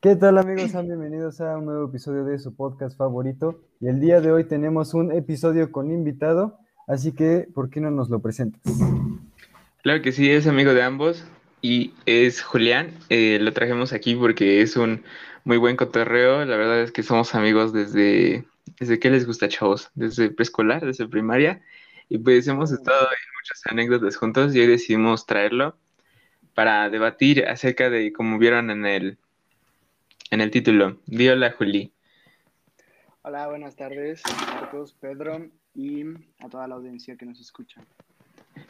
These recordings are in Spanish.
¿Qué tal amigos? Bienvenidos a un nuevo episodio de su podcast favorito. Y el día de hoy tenemos un episodio con invitado, así que ¿por qué no nos lo presentas? Claro que sí, es amigo de ambos y es Julián. Eh, lo trajimos aquí porque es un muy buen cotorreo. La verdad es que somos amigos desde, desde que les gusta, chavos, desde preescolar, desde primaria. Y pues hemos estado en muchas anécdotas juntos y hoy decidimos traerlo para debatir acerca de, como vieron en el, en el título, Di hola Juli. Hola, buenas tardes, Marcos, Pedro y a toda la audiencia que nos escucha.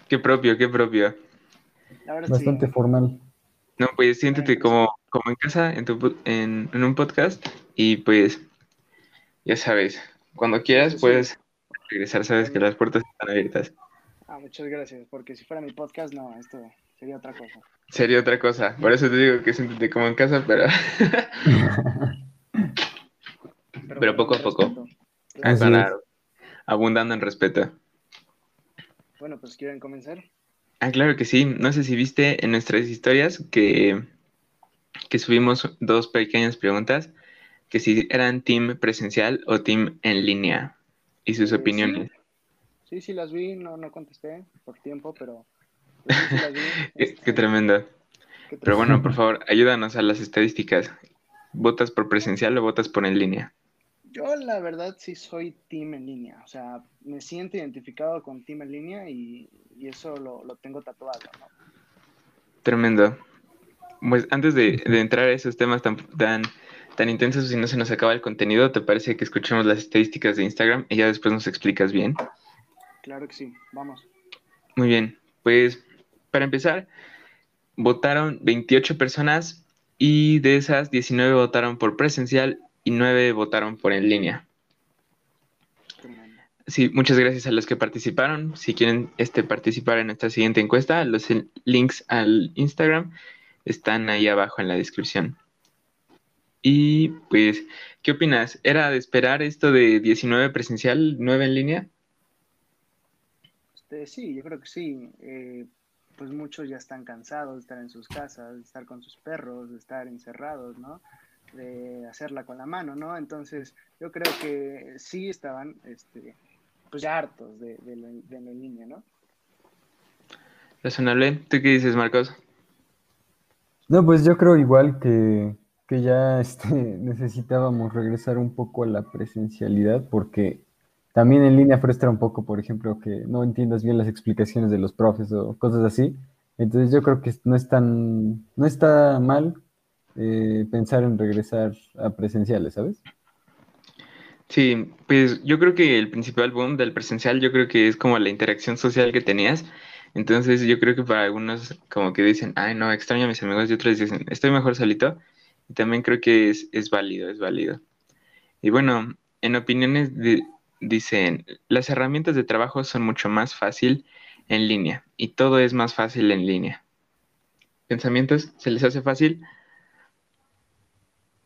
Qué propio, qué propio. Bastante formal. No, pues siéntete como, como en casa, en, tu, en, en, un podcast, y pues, ya sabes, cuando quieras puedes regresar, sabes que las puertas están abiertas. Ah, muchas gracias, porque si fuera mi podcast, no, esto sería otra cosa. Sería otra cosa, por eso te digo que siéntete como en casa, pero... pero, poco a poco. abundando en respeto. Bueno, pues quieren comenzar. Ah, claro que sí. No sé si viste en nuestras historias que, que subimos dos pequeñas preguntas, que si eran team presencial o team en línea y sus opiniones. Sí. sí, las vi, no, no contesté por tiempo, pero... Qué, tremendo. Pero bueno, por favor, ayúdanos a las estadísticas. ¿Votas por presencial o votas por en línea? Yo la verdad sí soy team en línea, o sea, me siento identificado con team en línea y, eso lo, tengo tatuado, ¿no? Tremendo. Pues antes de, entrar a esos temas tan, tan, tan intensos y no se nos acaba el contenido, ¿te parece que escuchemos las estadísticas de Instagram y ya después nos explicas bien? Claro que sí, vamos. Muy bien, pues para empezar, votaron 28 personas y de esas 19 votaron por presencial y nueve votaron por en línea. Sí, muchas gracias a los que participaron. Si quieren este, participar en esta siguiente encuesta, los links al Instagram están ahí abajo en la descripción. Y pues, ¿qué opinas? ¿Era de esperar esto de 19 presencial, 9 en línea? Este, sí, yo creo que sí. Eh, pues muchos ya están cansados de estar en sus casas, de estar con sus perros, de estar encerrados, ¿no? de hacerla con la mano, ¿no? Entonces, yo creo que sí estaban, este, pues ya hartos de, de, la, línea, ¿no? Razonable. ¿Tú qué dices, Marcos? No, pues yo creo igual que, que ya este, necesitábamos regresar un poco a la presencialidad porque también en línea frustra un poco, por ejemplo, que no entiendas bien las explicaciones de los profes o cosas así. Entonces yo creo que no es tan, no está mal eh, pensar en regresar a presenciales, ¿sabes? Sí, pues yo creo que el principal boom del presencial, yo creo que es como la interacción social que tenías. Entonces yo creo que para algunos como que dicen, ay no, extraño a mis amigos y otros dicen, estoy mejor solito. Y también creo que es, es válido, es válido. Y bueno, en opiniones dicen, las herramientas de trabajo son mucho más fácil en línea y todo es más fácil en línea. ¿Pensamientos? ¿Se les hace fácil?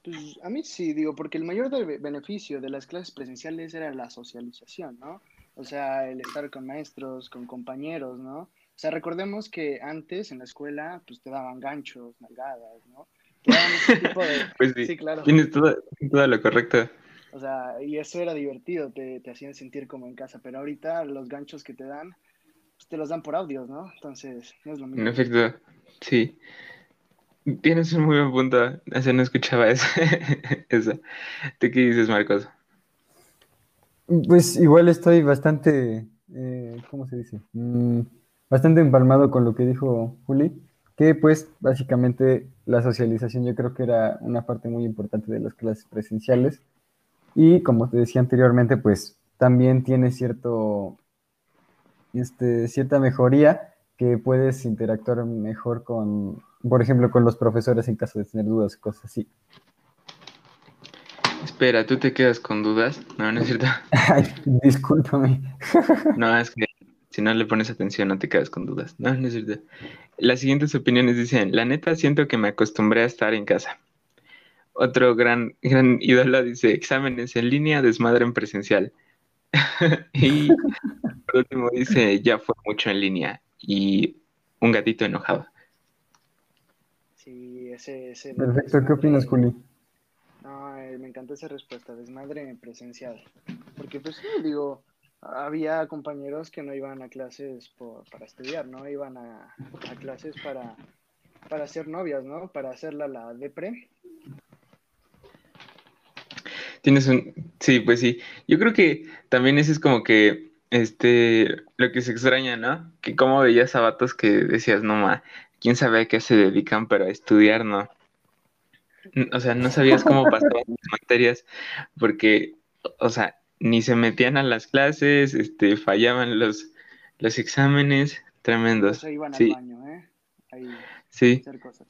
Pues a mí sí, digo, porque el mayor beneficio de las clases presenciales era la socialización, ¿no? O sea, el estar con maestros, con compañeros, ¿no? O sea, recordemos que antes en la escuela, pues te daban ganchos, nalgadas, ¿no? Te daban ese tipo de... pues sí, claro. Tienes todo, lo correcto. O sea, y eso era divertido, te, te hacían sentir como en casa, pero ahorita los ganchos que te dan, pues te los dan por audios, ¿no? Entonces, no es lo mismo. En efecto, sí. Tienes un muy buen punto. Hace no escuchaba eso. eso. ¿Tú qué dices, Marcos? Pues igual estoy bastante, eh, ¿cómo se dice? Mm, bastante empalmado con lo que dijo Juli, que pues básicamente la socialización yo creo que era una parte muy importante de las clases presenciales y como te decía anteriormente, pues también tiene cierto, este, cierta mejoría que puedes interactuar mejor con por ejemplo, con los profesores en caso de tener dudas, cosas así. Espera, ¿tú te quedas con dudas? No, no es cierto. Ay, discúlpame. no, es que si no le pones atención no te quedas con dudas. No, no es cierto. Las siguientes opiniones dicen, la neta siento que me acostumbré a estar en casa. Otro gran, gran ídolo dice, exámenes en línea, desmadre en presencial. y por último dice, ya fue mucho en línea. Y un gatito enojado. Sí, ese... ese Perfecto, ¿qué opinas, Juli? No, eh, me encantó esa respuesta, desmadre presencial. Porque pues sí, digo, había compañeros que no iban a clases por, para estudiar, ¿no? Iban a, a clases para, para hacer novias, ¿no? Para hacerla la depre. Tienes un... Sí, pues sí. Yo creo que también ese es como que, este, lo que se extraña, ¿no? Que como veías a vatos que decías, no, ma, quién sabe a qué se dedican, pero a estudiar, ¿no? O sea, no sabías cómo pasaban las materias, porque, o sea, ni se metían a las clases, este, fallaban los, los exámenes, tremendos. Pues iban sí. al baño, ¿eh? Ahí, Sí. hacer cosas.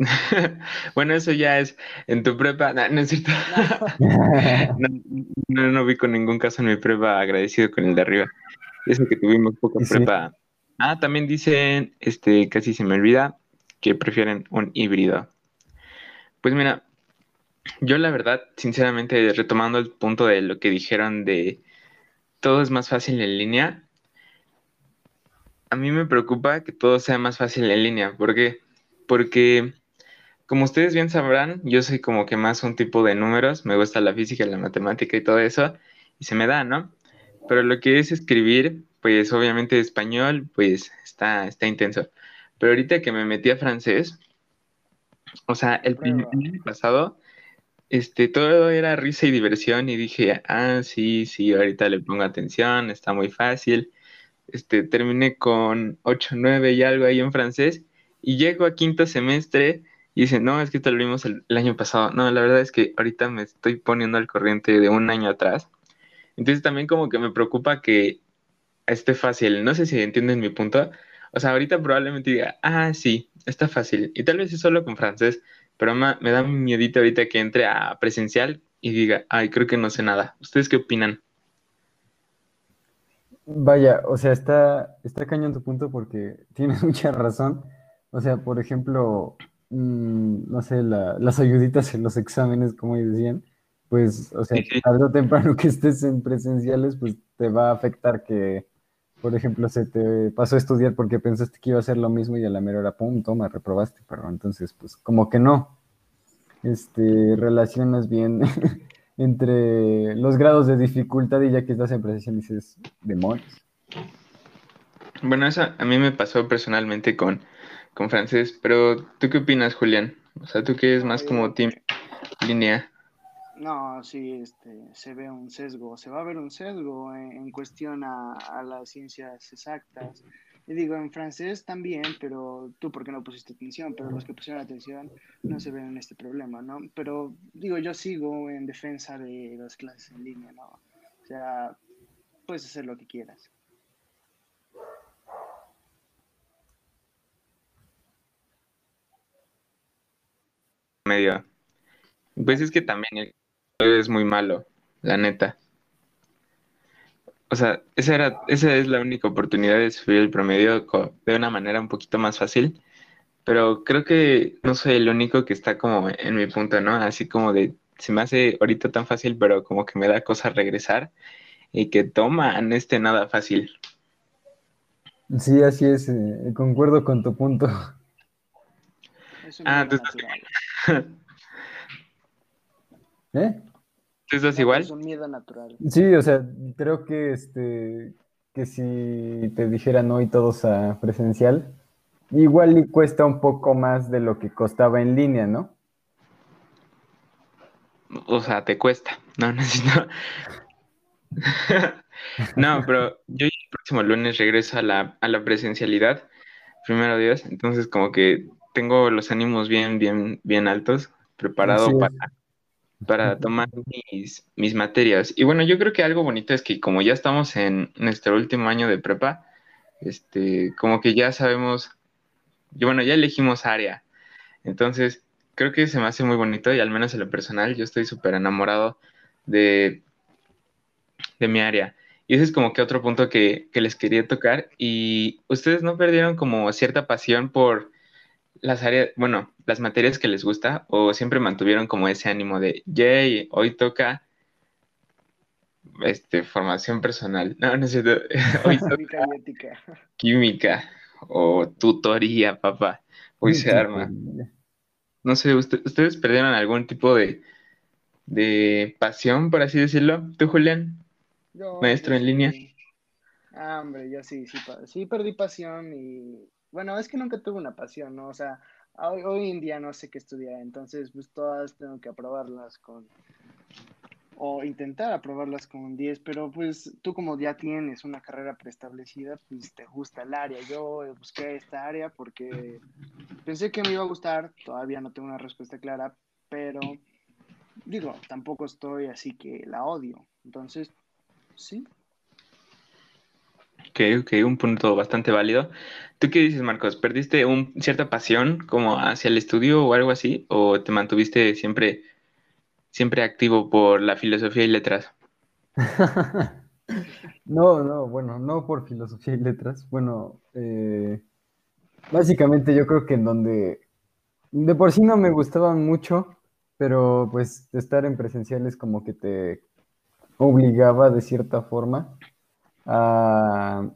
bueno, eso ya es en tu prepa. No, no es cierto. No, no, no vi con ningún caso en mi prepa agradecido con el de arriba. Eso que tuvimos poca sí. prepa. Ah, también dicen, este, casi se me olvida, que prefieren un híbrido. Pues mira, yo la verdad, sinceramente, retomando el punto de lo que dijeron de todo es más fácil en línea, a mí me preocupa que todo sea más fácil en línea. ¿Por qué? Porque, como ustedes bien sabrán, yo soy como que más un tipo de números, me gusta la física, la matemática y todo eso, y se me da, ¿no? Pero lo que es escribir, pues obviamente español, pues está, está intenso. Pero ahorita que me metí a francés, o sea, el primer año pasado, este, todo era risa y diversión y dije, ah, sí, sí, ahorita le pongo atención, está muy fácil. Este, terminé con 8, 9 y algo ahí en francés y llego a quinto semestre y dice, no, es que te lo vimos el, año pasado. No, la verdad es que ahorita me estoy poniendo al corriente de un año atrás. Entonces también como que me preocupa que esté fácil. No sé si entienden mi punto. O sea, ahorita probablemente diga, ah, sí, está fácil. Y tal vez es solo con francés, pero me da miedito ahorita que entre a presencial y diga, ay, creo que no sé nada. ¿Ustedes qué opinan? Vaya, o sea, está, está cañón tu punto porque tienes mucha razón. O sea, por ejemplo, mm, no sé, la- las ayuditas en los exámenes, como decían, pues, o sea, tarde o temprano que estés en presenciales, pues te va a afectar que, por ejemplo, se te pasó a estudiar porque pensaste que iba a ser lo mismo y a la mera hora, pum, toma, reprobaste, pero entonces, pues, como que no. Este, relacionas bien entre los grados de dificultad y ya que estás en presencial dices, demonios. Bueno, eso a mí me pasó personalmente con, con francés, pero ¿tú qué opinas, Julián? O sea, ¿tú qué es más como team línea? No, sí, este, se ve un sesgo, se va a ver un sesgo en, en cuestión a, a las ciencias exactas. Y digo, en francés también, pero tú porque no pusiste atención, pero los que pusieron atención no se ven en este problema, ¿no? Pero digo, yo sigo en defensa de las clases en línea, ¿no? O sea, puedes hacer lo que quieras. Medio. Pues es que también el es muy malo, la neta. O sea, esa era, esa es la única oportunidad de subir el promedio de una manera un poquito más fácil, pero creo que no soy el único que está como en mi punto, ¿no? Así como de, se me hace ahorita tan fácil, pero como que me da cosa regresar y que toma, no esté nada fácil. Sí, así es, eh, concuerdo con tu punto. Ah, tú estás. ¿Eh? ¿Tú estás Es igual? un miedo natural. Sí, o sea, creo que este que si te dijeran hoy todos a presencial, igual y cuesta un poco más de lo que costaba en línea, ¿no? O sea, te cuesta. No, no, no. No, pero yo el próximo lunes regreso a la, a la presencialidad, primero Dios. Entonces, como que tengo los ánimos bien, bien, bien altos, preparado para, para tomar mis, mis materias. Y bueno, yo creo que algo bonito es que como ya estamos en nuestro último año de prepa, este, como que ya sabemos, y bueno, ya elegimos área. Entonces, creo que se me hace muy bonito y al menos en lo personal, yo estoy súper enamorado de, de mi área. Y ese es como que otro punto que, que les quería tocar. Y ustedes no perdieron como cierta pasión por las áreas, bueno, las materias que les gusta, o siempre mantuvieron como ese ánimo de, yay, hoy toca este, formación personal. No, no es cierto. Hoy toca Química y ética. química o tutoría, papá. Hoy se arma. No sé, ¿usted- ¿ustedes perdieron algún tipo de, de pasión, por así decirlo. ¿Tú, Julián? Maestro en línea. Ah, hombre, yo sí, sí, sí perdí pasión y bueno, es que nunca tuve una pasión, ¿no? O sea, hoy, hoy en día no sé qué estudiar, entonces pues todas tengo que aprobarlas con, o intentar aprobarlas con 10, pero pues tú como ya tienes una carrera preestablecida, pues te gusta el área. Yo busqué esta área porque pensé que me iba a gustar, todavía no tengo una respuesta clara, pero digo, tampoco estoy así que la odio. Entonces, sí. Ok, ok, un punto bastante válido. ¿Tú qué dices, Marcos? ¿Perdiste un, cierta pasión como hacia el estudio o algo así? ¿O te mantuviste siempre siempre activo por la filosofía y letras. no, no, bueno, no por filosofía y letras. Bueno, eh, básicamente yo creo que en donde de por sí no me gustaban mucho, pero pues estar en presenciales como que te obligaba de cierta forma a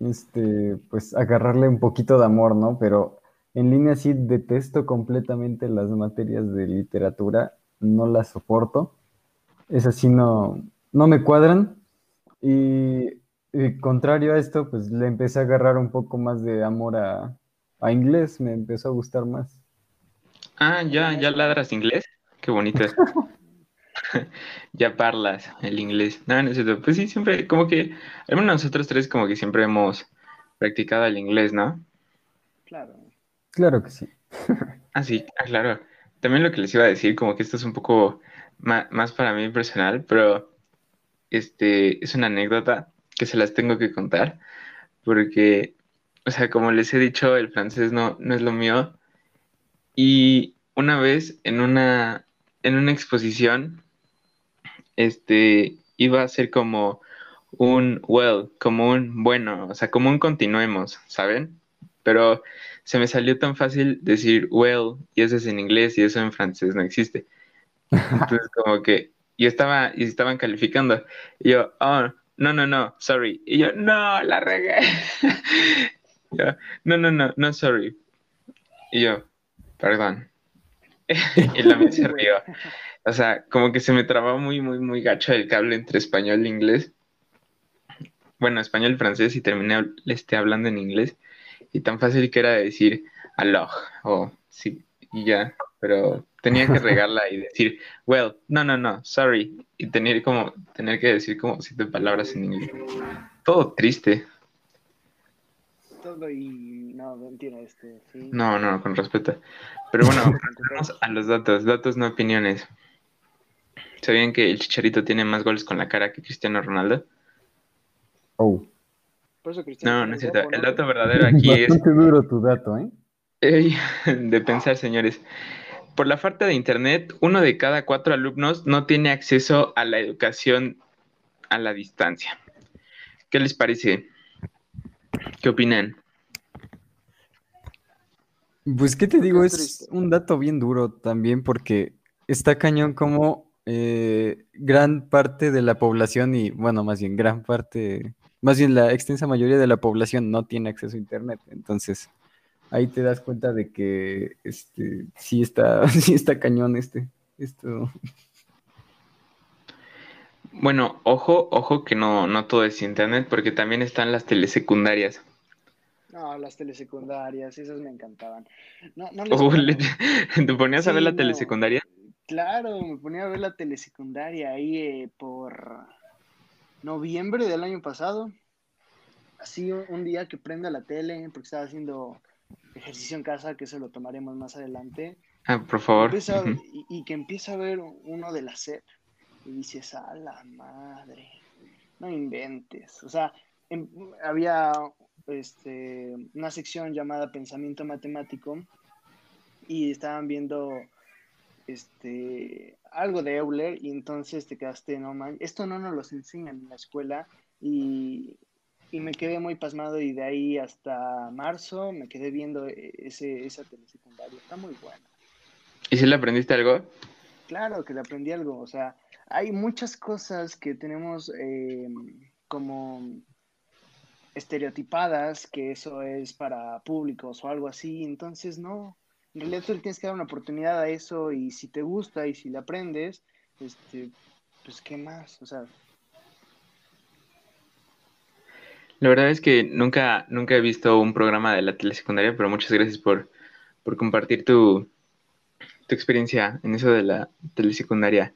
este pues agarrarle un poquito de amor, ¿no? Pero en línea sí detesto completamente las materias de literatura no las soporto. Es así, no, no me cuadran. Y, contrario a esto, pues le empecé a agarrar un poco más de amor a, inglés, me empezó a gustar más. Ah, ya, ya ladras inglés. Qué bonito. ya parlas el inglés. No, no es cierto. Pues sí, siempre, como que, al menos nosotros tres, como que siempre hemos practicado el inglés, ¿no? Claro. Claro que sí. ah, sí, ah, claro. También lo que les iba a decir, como que esto es un poco más, para mí personal, pero este es una anécdota que se las tengo que contar, porque, o sea, como les he dicho, el francés no, no es lo mío. Y una vez en una, en una exposición, este, iba a ser como un well, como un bueno, o sea, como un continuemos, ¿saben? Pero se me salió tan fácil decir well, y eso es en inglés y eso en francés no existe. Entonces, como que yo estaba, y estaban calificando, y yo, oh, no, no, no, sorry. Y yo, no, la regué. no, no, no, no, sorry. Y yo, perdón. y la me se rió. O sea, como que se me trababa muy, muy, muy gacho el cable entre español e inglés. Bueno, español y francés y terminé este, hablando en inglés y tan fácil que era decir aloj o sí y ya, pero tenía que regarla y decir, well, no, no, no, sorry, y tener como tener que decir como siete palabras en inglés. Todo triste. Todo y no, este. No, no, con respeto. Pero bueno, vamos a los datos, datos no opiniones. ¿Sabían que el Chicharito tiene más goles con la cara que Cristiano Ronaldo? Oh no, no es cierto. El dato verdadero aquí es. Bastante duro tu dato, ¿eh? De pensar, señores. Por la falta de internet, uno de cada cuatro alumnos no tiene acceso a la educación a la distancia. ¿Qué les parece? ¿Qué opinan? Pues, ¿qué te digo? Es un dato bien duro también porque está cañón como eh, gran parte de la población y, bueno, más bien gran parte más bien la extensa mayoría de la población no tiene acceso a Internet. Entonces, ahí te das cuenta de que este, sí, está, sí está cañón este, esto. Bueno, ojo, ojo que no, no todo es Internet, porque también están las telesecundarias. No, las telesecundarias, esas me encantaban. No, no ¿Te ponías a ver la telesecundaria? Claro, me ponía a ver la telesecundaria ahí eh, por noviembre del año pasado. Así un día que prenda la tele, porque estaba haciendo ejercicio en casa, que eso lo tomaremos más adelante. Ah, por favor. y, que empieza a ver uno de la SEP. Y dices, a la madre, no inventes. O sea, em, había este, una sección llamada Pensamiento Matemático y estaban viendo este, algo de Euler y entonces te quedaste, no man, esto no nos lo enseñan en la escuela y, me quedé muy pasmado y de ahí hasta marzo me quedé viendo ese, esa telesecundaria, está muy buena. ¿Y si le aprendiste algo? Claro que le aprendí algo, o sea, hay muchas cosas que tenemos eh, como estereotipadas, que eso es para públicos o algo así, entonces no, en realidad tú le tienes que dar una oportunidad a eso y si te gusta y si le aprendes, este, pues, ¿qué más? O sea, La verdad es que nunca, nunca he visto un programa de la telesecundaria, pero muchas gracias por, por compartir tu, tu experiencia en eso de la telesecundaria.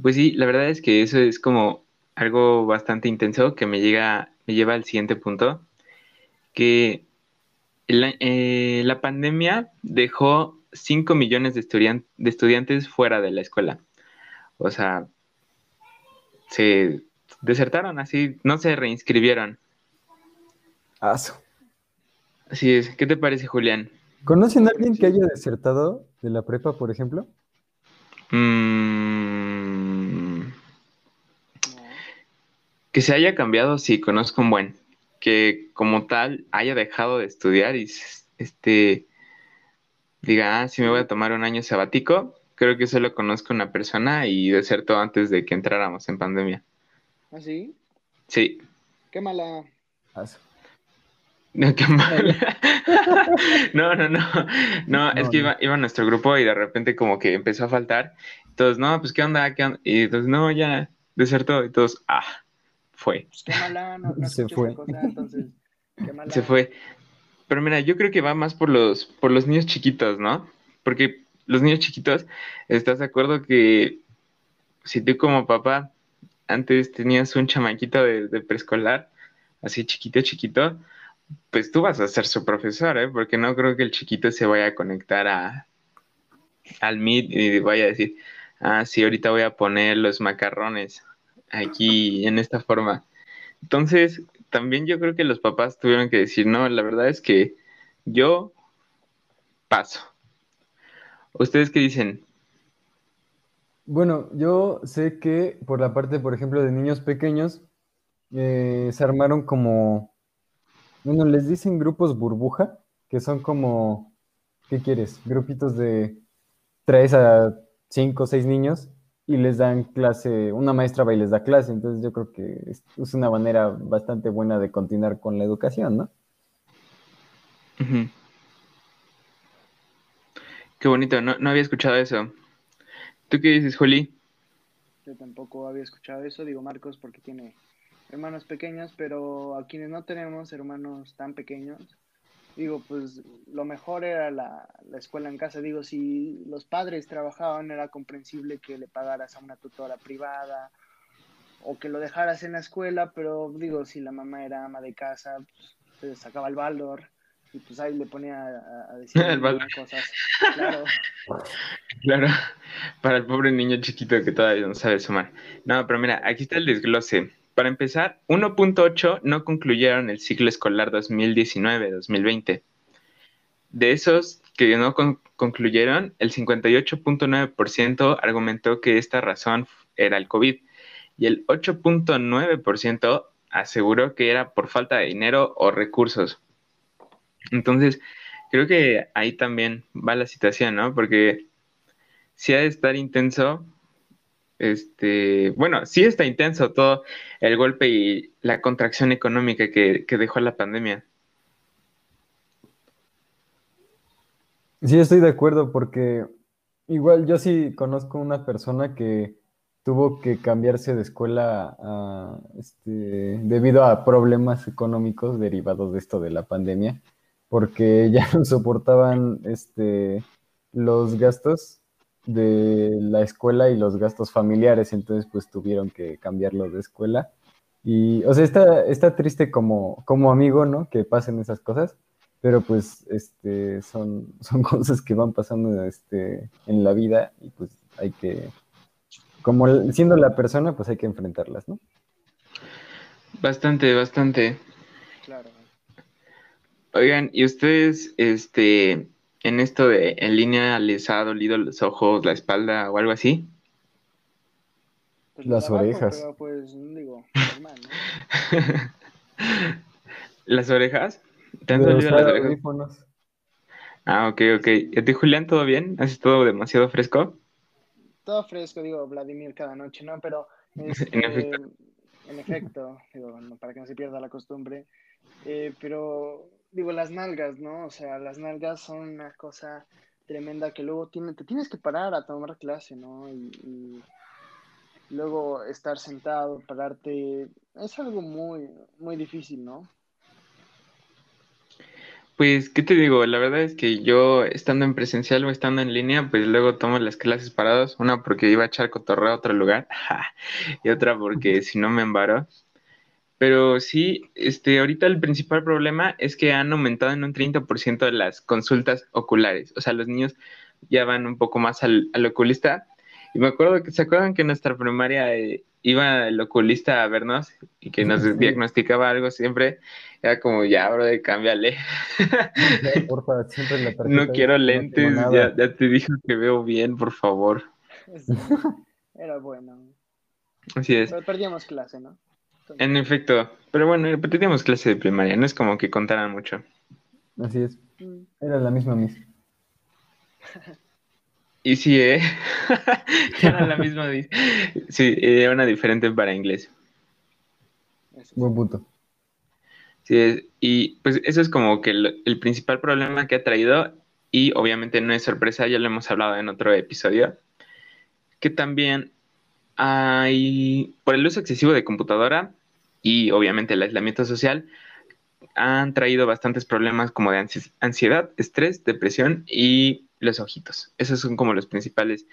Pues sí, la verdad es que eso es como algo bastante intenso que me llega, me lleva al siguiente punto, que la, eh, la pandemia dejó 5 millones de, estudian- de estudiantes fuera de la escuela. O sea, se desertaron así, no se reinscribieron. Aso. Así es. ¿Qué te parece, Julián? ¿Conocen a alguien que haya desertado de la prepa, por ejemplo? Mm, que se haya cambiado, sí, conozco un buen. Que como tal haya dejado de estudiar y este diga, ah, sí me voy a tomar un año sabático. Creo que solo conozco una persona y desertó antes de que entráramos en pandemia. ¿Ah, sí? Sí. Qué mala. No, qué mal. No, no, no. No, es No, que no. iba, iba nuestro grupo y de repente como que empezó a faltar. Todos, no, pues qué onda, qué onda. Y entonces, no, ya desertó. Y todos, ah, fue. Pues qué mala, no, no Se fue. esa cosa, entonces, qué mala. Se fue. Pero mira, yo creo que va más por los, por los niños chiquitos, ¿no? Porque los niños chiquitos, ¿estás de acuerdo que si tú como papá antes tenías un chamaquito de, de preescolar, así chiquito, chiquito, pues tú vas a ser su profesor, ¿eh? Porque no creo que el chiquito se vaya a conectar a, al Meet y vaya a decir, ah, sí, ahorita voy a poner los macarrones aquí en esta forma. Entonces, también yo creo que los papás tuvieron que decir, no, la verdad es que yo paso. ¿Ustedes qué dicen? Bueno, yo sé que por la parte, por ejemplo, de niños pequeños, eh, se armaron como, bueno, les dicen grupos burbuja, que son como, ¿qué quieres? Grupitos de tres a cinco o seis niños y les dan clase, una maestra va y les da clase, entonces yo creo que es, es una manera bastante buena de continuar con la educación, ¿no? Qué bonito, no, no había escuchado eso. ¿Tú qué dices, Juli? Yo tampoco había escuchado eso, digo Marcos porque tiene hermanos pequeños, pero a quienes no tenemos hermanos tan pequeños, digo, pues lo mejor era la, la escuela en casa. Digo, si los padres trabajaban, era comprensible que le pagaras a una tutora privada o que lo dejaras en la escuela, pero digo, si la mamá era ama de casa, pues se sacaba el Baldor y pues ahí le ponía a, a decir cosas. Claro, Claro, para el pobre niño chiquito que todavía no sabe sumar. No, pero mira, aquí está el desglose. Para empezar, 1.8 no concluyeron el ciclo escolar 2019-2020. De esos que no con- concluyeron, el 58.9% argumentó que esta razón era el COVID y el 8.9% aseguró que era por falta de dinero o recursos. Entonces, creo que ahí también va la situación, ¿no? Porque sí ha de estar intenso, este, bueno, sí está intenso todo el golpe y la contracción económica que, dejó la pandemia. Sí, estoy de acuerdo porque igual yo sí conozco una persona que tuvo que cambiarse de escuela este, debido a problemas económicos derivados de esto de la pandemia, porque ya no soportaban este, los gastos de la escuela y los gastos familiares, entonces pues tuvieron que cambiarlo de escuela. Y, o sea, está, está triste como, como amigo, ¿no? Que pasen esas cosas, pero pues este, son, son cosas que van pasando este, en la vida y pues hay que, como siendo la persona, pues hay que enfrentarlas, ¿no? Bastante, bastante. claro. Oigan, ¿y ustedes, este, en esto de en línea les ha dolido los ojos, la espalda o algo así? Pues Las trabajo, orejas. Pero pues digo, normal, ¿no? ¿Las orejas? ¿Te han De dolido las orejas? audífonos. Ah, ok, ok. ¿Y a ti, Julián, todo bien? ¿Has estado demasiado fresco? Todo fresco, digo, Vladimir cada noche, ¿no? Pero, este, En efecto. en efecto, digo, para que no se pierda la costumbre, eh, pero, digo, las nalgas, ¿no? O sea, las nalgas son una cosa tremenda que luego tiene, te tienes que parar a tomar clase, ¿no? Y, luego estar sentado, pararte, es algo muy, muy difícil, ¿no? Pues, ¿qué te digo? La verdad es que yo estando en presencial o estando en línea, pues luego tomo las clases paradas, una porque iba a echar cotorreo a otro lugar y otra porque si no me embaro. Pero sí, este, ahorita el principal problema es que han aumentado en un 30% de las consultas oculares. O sea, los niños ya van un poco más al, al oculista. Y me acuerdo que, ¿se acuerdan que en nuestra primaria eh, iba el oculista a vernos y que nos Sí. diagnosticaba algo siempre? Era como, ya, bro, cámbiale. Siempre la tarjeta No quiero no lentes, ya, ya te dijo que veo bien, por favor. Sí, Era bueno. Así es. Pero perdíamos clase, ¿no? En efecto, pero bueno, teníamos clase de primaria, no es como que contaran mucho. Así es. Mm, Era la misma Miss. Y sí, ¿eh? Era la misma. di- Sí, era una diferente para inglés. Buen punto. Sí, es- y pues eso es como que el, el principal problema que ha traído, y obviamente no es sorpresa, ya lo hemos hablado en otro episodio, que también hay, por el uso excesivo de computadora y obviamente el aislamiento social, han traído bastantes problemas como de ansi- ansiedad, estrés, depresión y los ojitos. Esos son como los principales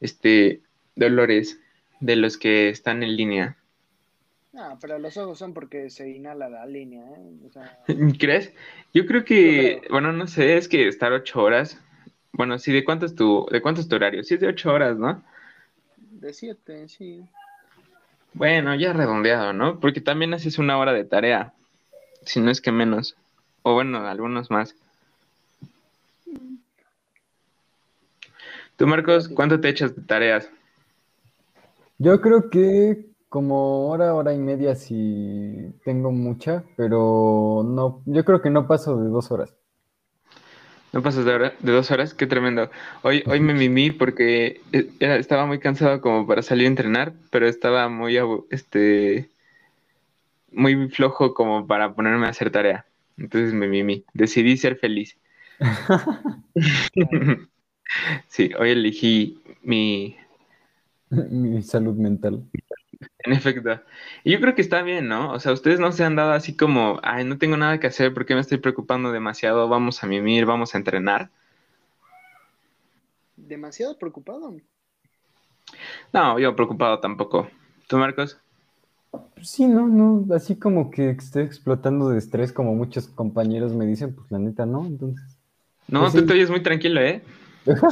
este, dolores de los que están en línea. Ah, pero los ojos son porque se inhala la línea, ¿eh? O sea, ¿Crees? Yo creo que, Yo creo. bueno, no sé, es que estar ocho horas. Bueno, sí, ¿de cuánto es tu, de cuánto es tu horario? Sí, es de ocho horas, ¿no? De siete, sí. Bueno, ya redondeado, ¿no? Porque también haces una hora de tarea, si no es que menos. O bueno, algunos más. Tú, Marcos, ¿cuánto te echas de tareas? Yo creo que como hora, hora y media si tengo mucha, pero no, yo creo que no paso de dos horas. ¿No pasas de, hora- de dos horas? Qué tremendo. Hoy, hoy me mimí porque eh, era- estaba muy cansado como para salir a entrenar, pero estaba muy, este, muy flojo como para ponerme a hacer tarea. Entonces me mimí. Decidí ser feliz. Sí, hoy elegí mi... Mi salud mental. En efecto. Y yo creo que está bien, ¿no? O sea, ustedes no se han dado así como, ay, no tengo nada que hacer, ¿por qué me estoy preocupando demasiado? Vamos a mimir, vamos a entrenar. Demasiado preocupado. No, yo preocupado tampoco. ¿Tú, Marcos? Pues Sí, no, no, así como que estoy explotando de estrés como muchos compañeros me dicen, pues la neta no, entonces. No, Pues tú sí. te oyes muy tranquilo, ¿eh?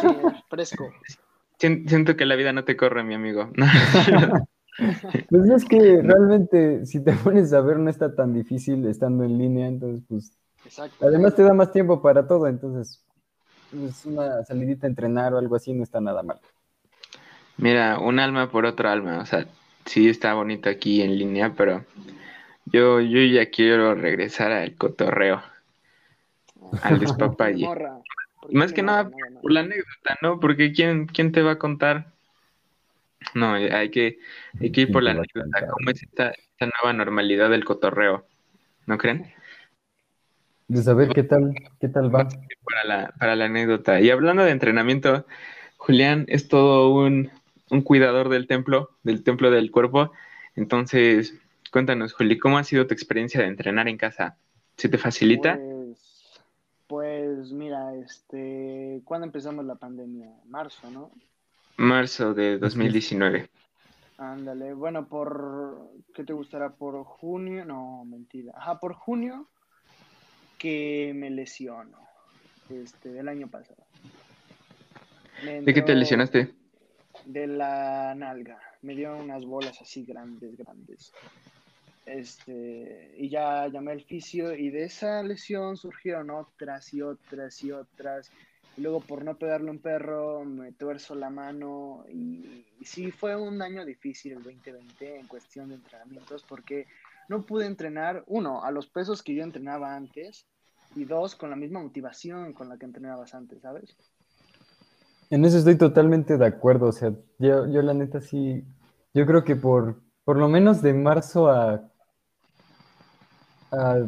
Sí, fresco. Sien- Siento que la vida no te corre, mi amigo. Pues es que realmente si te pones a ver no está tan difícil estando en línea, entonces pues Exacto. además te da más tiempo para todo, entonces pues una salidita a entrenar o algo así no está nada mal. Mira, un alma por otro alma. O sea, sí está bonito aquí en línea, pero yo, yo ya quiero regresar al cotorreo, al despapalle. Morra. ¿Por Y más que nada por la anécdota, ¿no? Porque ¿quién, quién te va a contar? No, hay que, hay que ir por la ¿Quién te va a anécdota. ¿Cómo es esta, esta nueva normalidad del cotorreo? ¿No creen? De saber qué tal, qué tal va. Para la, para la anécdota. Y hablando de entrenamiento, Julián es todo un, un cuidador del templo, del templo del cuerpo. Entonces, cuéntanos, Juli, ¿cómo ha sido tu experiencia de entrenar en casa? ¿Se te facilita? Pues, pues mira, este, ¿cuándo empezamos la pandemia? Marzo, ¿no? Marzo de 2019. Ándale, bueno, por, ¿qué te gustará? Por junio, no, mentira. Ajá, por junio que me lesiono, este, del año pasado. Me ¿De qué te lesionaste? De la nalga. Me dio unas bolas así grandes, grandes. Este, y ya llamé al fisio y de esa lesión surgieron otras y otras y otras. Luego por no pegarle un perro me tuerzo la mano y, y sí fue un año difícil el 2020 en cuestión de entrenamientos porque no pude entrenar, uno, a los pesos que yo entrenaba antes y dos, con la misma motivación con la que entrenabas antes, ¿sabes? En eso estoy totalmente de acuerdo, o sea, yo, yo la neta sí, yo creo que por, por lo menos de marzo a, a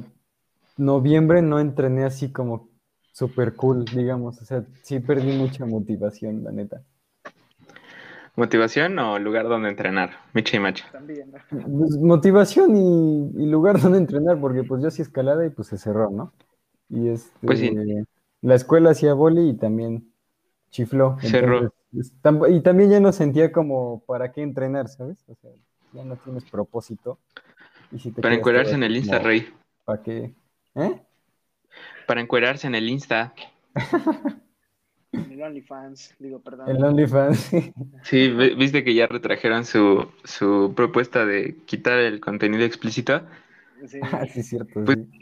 noviembre no entrené así como super cool, digamos, o sea, sí perdí mucha motivación, la neta. ¿Motivación o lugar donde entrenar? Micha y macha. También. Pues, motivación y, y lugar donde entrenar, porque pues yo hacía escalada y pues se cerró, ¿no? Y este, Pues sí. la escuela hacía boli y también chifló. Cerró. Entonces, es- tam- y también ya no sentía como para qué entrenar, ¿sabes? O sea, ya no tienes propósito. Y si te Para todo en el Insta, Rey. ¿Para qué? ¿Eh? Para encuerarse en el Insta. En el OnlyFans, digo, perdón. El OnlyFans. Sí, vi- viste que ya retrajeron su, su propuesta de quitar el contenido explícito. Sí. Ah, sí, cierto, Pues- sí.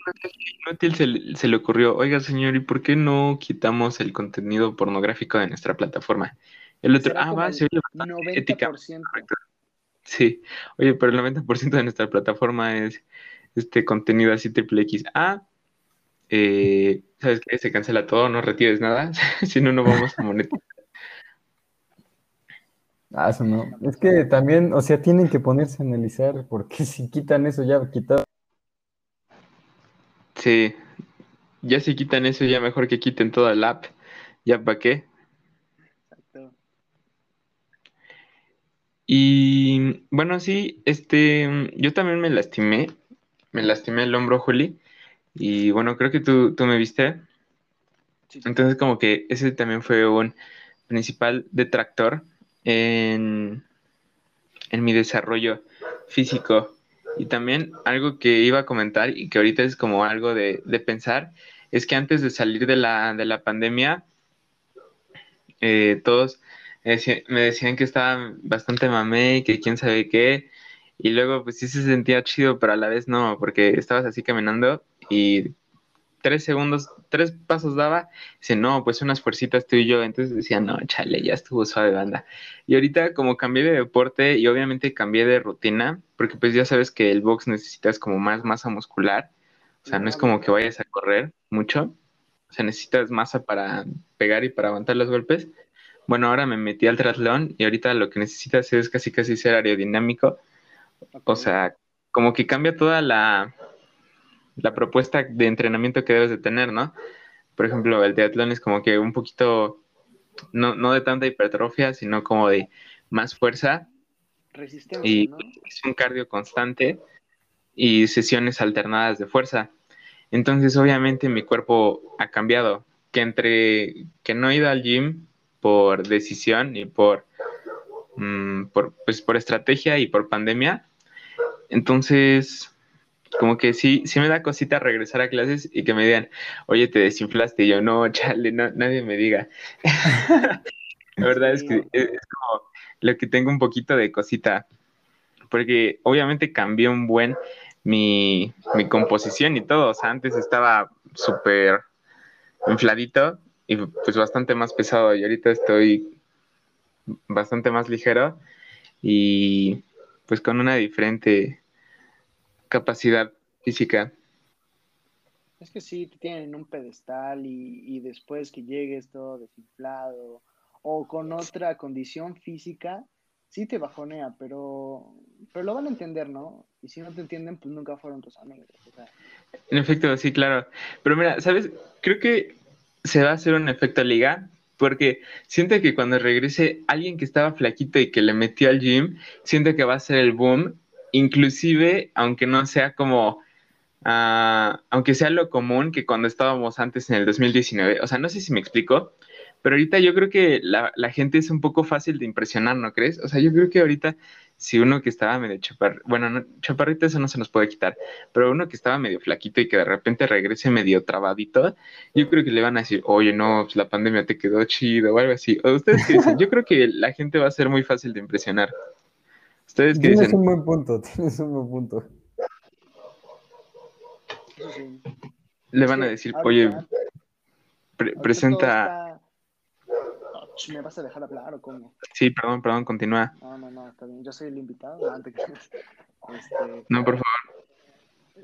Inútil se, le- se le ocurrió, oiga señor, ¿y por qué no quitamos el contenido pornográfico de nuestra plataforma? El otro, ah, va, el se oye bastante ética. 90%. Sí, oye, pero el 90% de nuestra plataforma es este contenido así triple X. Ah, eh, ¿sabes qué? Se cancela todo, no retires nada, si no, no vamos a monetizar. Ah, eso no. Es que también, o sea, tienen que ponerse a analizar, porque si quitan eso, ya quitaron. Sí, ya si quitan eso, ya mejor que quiten toda el app. ¿Ya para qué? Exacto. Y bueno, sí, este, yo también me lastimé, me lastimé el hombro, Juli, y bueno, creo que tú, tú me viste, Sí, entonces como que ese también fue un principal detractor en, en mi desarrollo físico. Y también algo que iba a comentar y que ahorita es como algo de, de pensar, es que antes de salir de la, de la pandemia, eh, todos me decían, me decían que estaba bastante mamé y que quién sabe qué. Y luego pues sí se sentía chido, pero a la vez no, porque estabas así caminando y tres segundos, tres pasos daba, dice, no, pues unas fuercitas tú y yo. Entonces decía, no, chale, ya estuvo suave banda. Y ahorita como cambié de deporte y obviamente cambié de rutina, porque pues ya sabes que el box necesitas como más masa muscular. O sea, no es como que vayas a correr mucho. O sea, necesitas masa para pegar y para aguantar los golpes. Bueno, ahora me metí al triatlón y ahorita lo que necesitas es casi casi ser aerodinámico. O sea, como que cambia toda la, la propuesta de entrenamiento que debes de tener, ¿no? Por ejemplo, el triatlón es como que un poquito, no, no de tanta hipertrofia, sino como de más fuerza Resistencia, y ¿no? es un cardio constante y sesiones alternadas de fuerza. Entonces, obviamente, mi cuerpo ha cambiado. Que entre que no he ido al gym por decisión y por, mm, por, pues, por estrategia y por pandemia, entonces, como que sí, sí me da cosita regresar a clases y que me digan, oye, te desinflaste. Y yo, no, chale, no, nadie me diga. La verdad es que es, como lo que tengo un poquito de cosita, porque obviamente cambié un buen mi, mi composición y todo, o sea, antes estaba súper infladito y pues bastante más pesado y ahorita estoy bastante más ligero y pues con una diferente capacidad física. Es que sí, te tienen en un pedestal y, y después que llegues todo desinflado o con otra condición física, sí te bajonea, pero, pero lo van a entender, ¿no? Y si no te entienden, pues nunca fueron tus amigos. O sea, En efecto, sí, claro. Pero mira, ¿sabes? Creo que se va a hacer un efecto liga, porque siento que cuando regrese alguien que estaba flaquito y que le metió al gym, siento que va a ser el boom, inclusive, aunque no sea como, ah, aunque sea lo común que cuando estábamos antes en el 2019. O sea, no sé si me explico, pero ahorita yo creo que la, gente es un poco fácil de impresionar, ¿no crees? O sea, yo creo que ahorita si uno que estaba medio chapar, bueno, no, chaparrito eso no se nos puede quitar, pero uno que estaba medio flaquito y que de repente regrese medio trabadito, yo creo que le van a decir, oye, no, pues la pandemia te quedó chido o algo así. ¿O ustedes qué dicen? Yo creo que la gente va a ser muy fácil de impresionar. ¿Ustedes qué Tienes dicen? un buen punto, tienes un buen punto. sí. Le van a que decir, oye, pre- presenta... está- ¿Me vas a dejar hablar o cómo? Sí, perdón, perdón, continúa. No, no, no, está bien. Yo soy el invitado. no te creas. Este, No, por favor.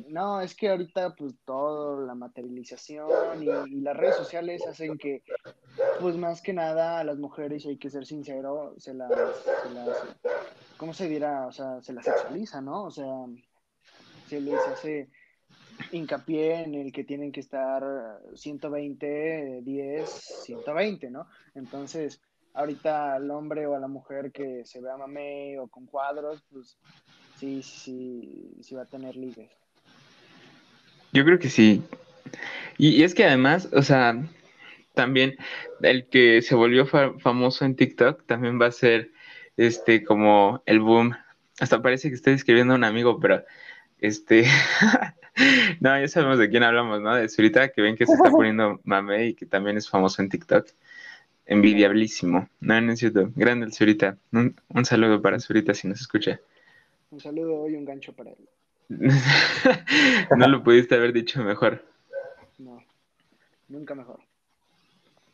No, es que ahorita pues todo, la materialización y, y las redes sociales hacen que, pues más que nada a las mujeres, hay que ser sincero, se las, se ¿cómo se dirá? O sea, se las sexualiza, ¿no? O sea, se les hace hincapié en el que tienen que estar 120, 10, 120, ¿no? Entonces, ahorita al hombre o a la mujer que se vea mame o con cuadros, pues sí, sí, sí va a tener ligues. Yo creo que sí. Y, es que además, o sea, también el que se volvió famoso en TikTok también va a ser este como el boom. Hasta parece que estoy escribiendo a un amigo, pero este no, ya sabemos de quién hablamos, ¿no? De Zurita, que ven que se está poniendo mame y que también es famoso en TikTok. Envidiablísimo. No, no es cierto. Grande el Zurita. Un, un saludo para Zurita si nos escucha. Un saludo y un gancho para él. no lo pudiste haber dicho mejor. No, nunca mejor.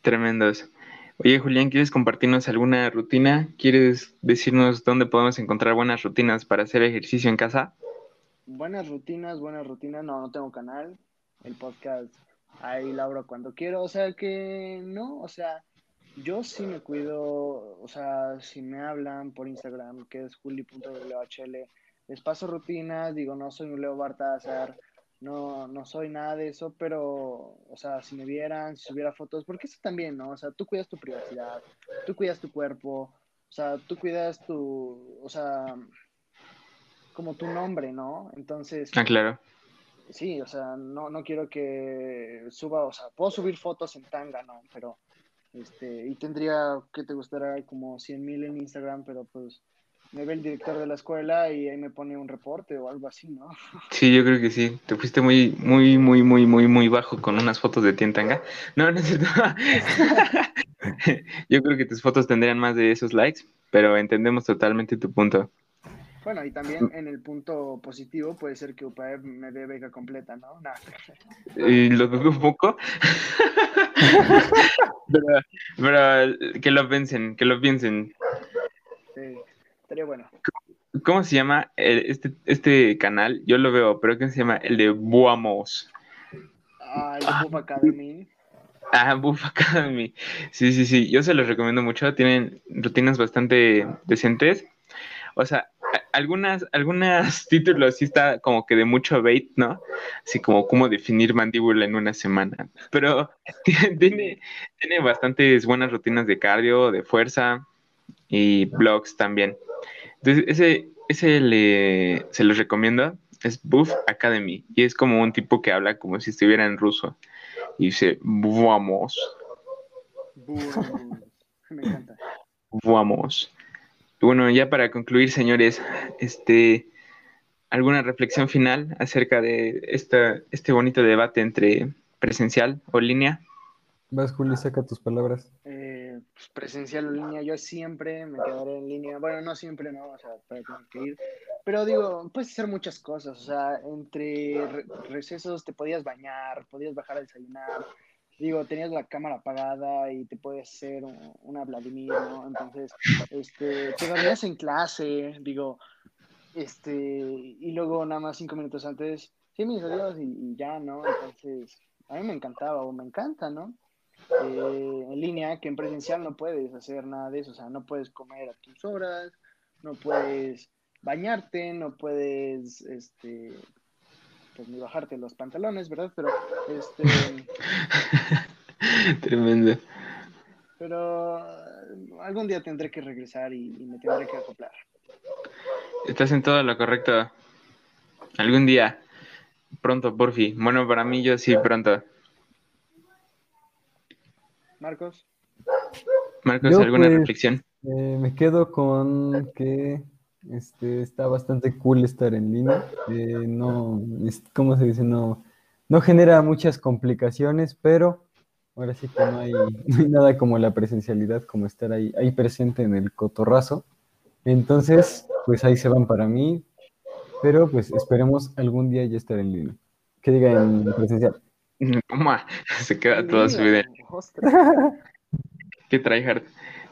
Tremendos. Oye, Julián, ¿quieres compartirnos alguna rutina? ¿Quieres decirnos dónde podemos encontrar buenas rutinas para hacer ejercicio en casa? Buenas rutinas, buenas rutinas. No, no tengo canal. El podcast ahí Laura cuando quiero. O sea que no, o sea, yo sí me cuido. O sea, si me hablan por Instagram, que es juli.whl, les paso rutinas. Digo, no soy un Leo Bartázar no, no soy nada de eso, pero, o sea, si me vieran, si subiera fotos, porque eso también, ¿no? O sea, tú cuidas tu privacidad, tú cuidas tu cuerpo, o sea, tú cuidas tu, o sea, como tu nombre, ¿no? Entonces... Ah, claro. Sí, o sea, no, no quiero que suba, o sea, puedo subir fotos en tanga, ¿no? Pero, este, y tendría que te gustará como 100 mil en Instagram, pero pues me ve el director de la escuela y ahí me pone un reporte o algo así, ¿no? Sí, yo creo que sí. Te fuiste muy, muy, muy, muy, muy, muy bajo con unas fotos de Tientanga. No, no es cierto. yo creo que tus fotos tendrían más de esos likes, pero entendemos totalmente tu punto. Bueno, y también en el punto positivo puede ser que UPAE me dé beca completa, ¿no? Y lo dudo un poco. pero, que lo piensen, que lo piensen. Bueno. ¿Cómo se llama este, este canal? Yo lo veo, pero ¿cómo se llama? El de Buamos. Ah, el de Buff Academy. Ah, Buff Academy. Sí, sí, sí. Yo se los recomiendo mucho. Tienen rutinas bastante decentes. O sea, algunas, algunas títulos sí está como que de mucho bait, ¿no? Así como cómo definir mandíbula en una semana. Pero tiene, tiene bastantes buenas rutinas de cardio, de fuerza y blogs también. Entonces, ese, ese le, se los recomiendo. Es Buff Academy. Y es como un tipo que habla como si estuviera en ruso. Y dice, vamos. Me encanta. Vamos. Bueno, ya para concluir, señores, este, ¿alguna reflexión final acerca de esta, este bonito debate entre presencial o línea? Vas, Juli, saca tus palabras. Eh, pues, presencial o línea, yo siempre me quedaré en línea. Bueno, no siempre, no, o sea, para tener que ir. Pero digo, puedes hacer muchas cosas. O sea, entre recesos te podías bañar, podías bajar a desayunar. Digo, tenías la cámara apagada y te puedes hacer una Vladimir, ¿no? Entonces, este, te dormías en clase, digo, este, y luego nada más cinco minutos antes, sí, mis adiós y, y ya, ¿no? Entonces, a mí me encantaba o me encanta, ¿no? Eh, en línea que en presencial no puedes hacer nada de eso, o sea, no puedes comer a tus horas, no puedes bañarte, no puedes, este, pues ni bajarte los pantalones, ¿verdad? Pero, este... Tremendo. Pero algún día tendré que regresar y, y me tendré que acoplar. Estás en todo lo correcto. Algún día. Pronto, por fin. Bueno, para mí yo sí, pronto. Marcos. Marcos, ¿alguna pues, reflexión? Eh, me quedo con que este, está bastante cool estar en línea. Eh, no, ¿cómo se dice? No, no genera muchas complicaciones, pero ahora sí que no hay, nada como la presencialidad, como estar ahí, ahí presente en el cotorrazo. Entonces, pues ahí se van para mí, pero pues esperemos algún día ya estar en línea. Que diga en presencial. Se queda toda su vida. Qué tryhard.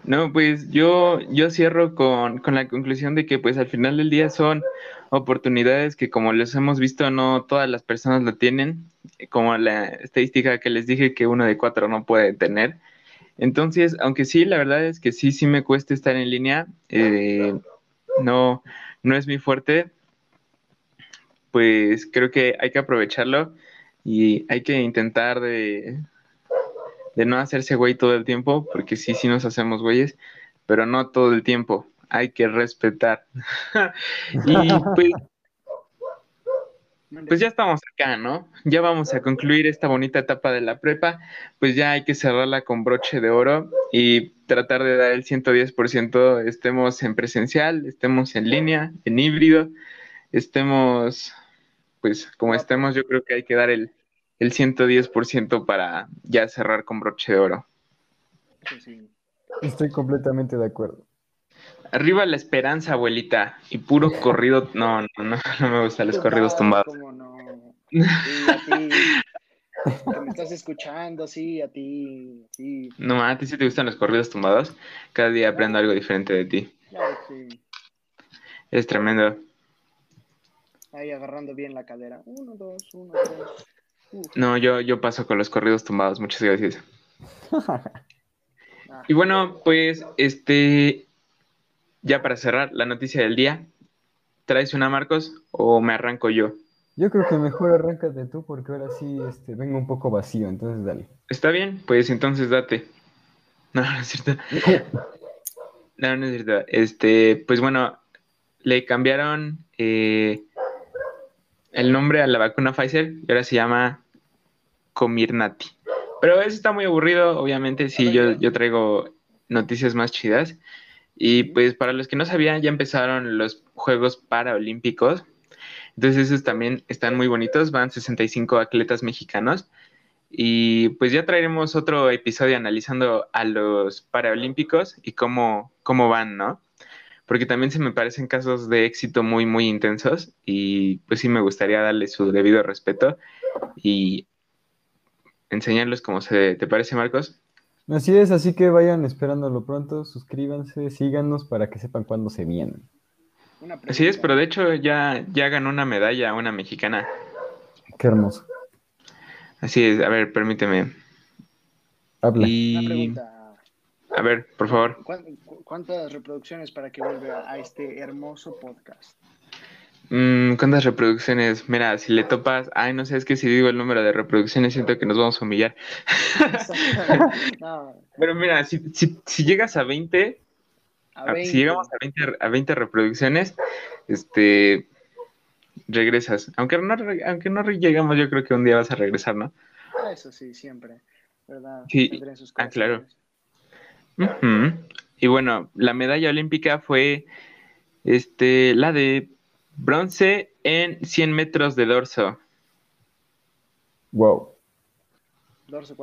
No, pues yo, yo cierro con, la conclusión de que pues al final del día son oportunidades que como les hemos visto no todas las personas lo tienen, como la estadística que les dije que uno de cuatro no puede tener. Entonces, aunque sí, la verdad es que sí, sí me cuesta estar en línea, eh, no, no es mi fuerte, pues creo que hay que aprovecharlo y hay que intentar de, de no hacerse güey todo el tiempo, porque sí, sí nos hacemos güeyes, pero no todo el tiempo. Hay que respetar. y pues pues ya estamos acá, ¿no? Ya vamos a concluir esta bonita etapa de la prepa, pues ya hay que cerrarla con broche de oro y tratar de dar el 110%, estemos en presencial, estemos en línea, en híbrido, estemos, pues como estemos, yo creo que hay que dar el, el 110% para ya cerrar con broche de oro. Estoy completamente de acuerdo. Arriba la esperanza, abuelita. Y puro corrido. No, no, no, no me gustan los corridos tumbados. ¿Cómo no? Sí, a ti. Que me estás escuchando, sí, a ti. Sí. No, a ti sí te gustan los corridos tumbados. Cada día aprendo algo diferente de ti. Claro, sí. Es tremendo. Ahí agarrando bien la cadera. Uno, dos, uno, dos. No, yo, yo paso con los corridos tumbados. Muchas gracias. y bueno, pues, este, ya para cerrar, la noticia del día. ¿Traes una, Marcos, o me arranco yo? Yo creo que mejor arráncate tú porque ahora sí este, vengo un poco vacío, entonces dale. Está bien, pues entonces date. No, no es cierto. no, no es cierto. Este, pues bueno, le cambiaron eh, el nombre a la vacuna Pfizer y ahora se llama Comirnaty. Pero eso está muy aburrido, obviamente, sí, yo, yo traigo noticias más chidas. Y pues para los que no sabían, ya empezaron los Juegos Paralímpicos. Entonces esos también están muy bonitos, van 65 atletas mexicanos. Y pues ya traeremos otro episodio analizando a los Paralímpicos y cómo, cómo van, ¿no? Porque también se me parecen casos de éxito muy, muy intensos y pues sí me gustaría darle su debido respeto y enseñarlos cómo se... ¿Te parece, Marcos? Así es, así que vayan esperándolo pronto, suscríbanse, síganos para que sepan cuándo se vienen. Así es, pero de hecho ya, ya ganó una medalla una mexicana. Qué hermoso. Así es, a ver, permíteme. Habla. A ver, por favor. ¿Cuántas reproducciones para que vuelva a este hermoso podcast? Mm, ¿Cuántas reproducciones? Mira, si le topas, ay, no sé, es que si digo el número de reproducciones siento que nos vamos a humillar. Pero mira, si, si, llegas a 20, si llegamos a 20, a 20 reproducciones, este, regresas. Aunque no, aunque no llegamos, yo creo que un día vas a regresar, ¿no? Eso sí, siempre, ¿verdad? Sí, ah, claro. Y bueno, la medalla olímpica fue este, la de Bronce en 100 metros de dorso. Wow.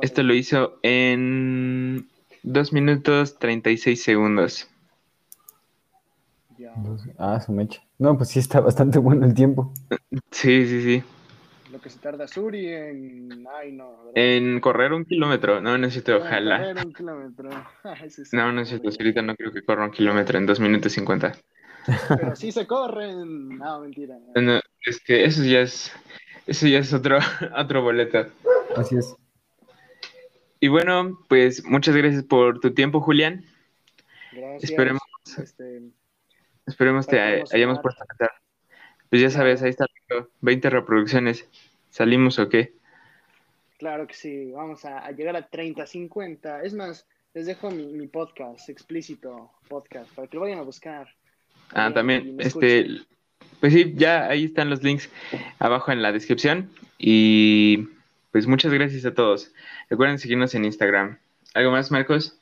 Esto lo hizo en 2 minutos 36 segundos. Ah, su mecha. No, pues sí está bastante bueno el tiempo. Sí, sí, sí. Lo que se tarda Suri en. Ay, no. En correr un kilómetro. No necesito, ojalá. Correr un kilómetro. no, no necesito. Ahorita no creo que corra un kilómetro en 2 minutos 50. Pero sí se corren. No, mentira. es que eso ya es, eso ya es otro, otro boleto. Así es. Y bueno, pues muchas gracias por tu tiempo, Julián. Gracias. Esperemos, este, esperemos te hayamos puesto a cantar. Pues ya sabes, ahí está 20 reproducciones. ¿Salimos o qué? Claro que sí, vamos a, llegar a 30, 50. Es más, les dejo mi, mi podcast, explícito podcast, para que lo vayan a buscar. Ah, también, este, pues sí, ya ahí están los links abajo en la descripción y pues muchas gracias a todos. Recuerden seguirnos en Instagram. ¿Algo más, Marcos?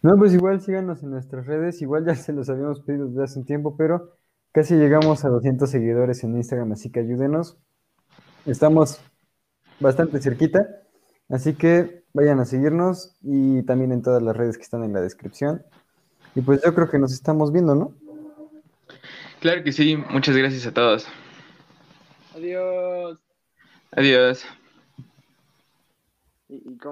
No, pues igual síganos en nuestras redes, igual ya se los habíamos pedido desde hace un tiempo, pero casi llegamos a 200 seguidores en Instagram, así que ayúdenos. Estamos bastante cerquita, así que vayan a seguirnos y también en todas las redes que están en la descripción. Y pues yo creo que nos estamos viendo, ¿no? Claro que sí, muchas gracias a todos. Adiós. Adiós.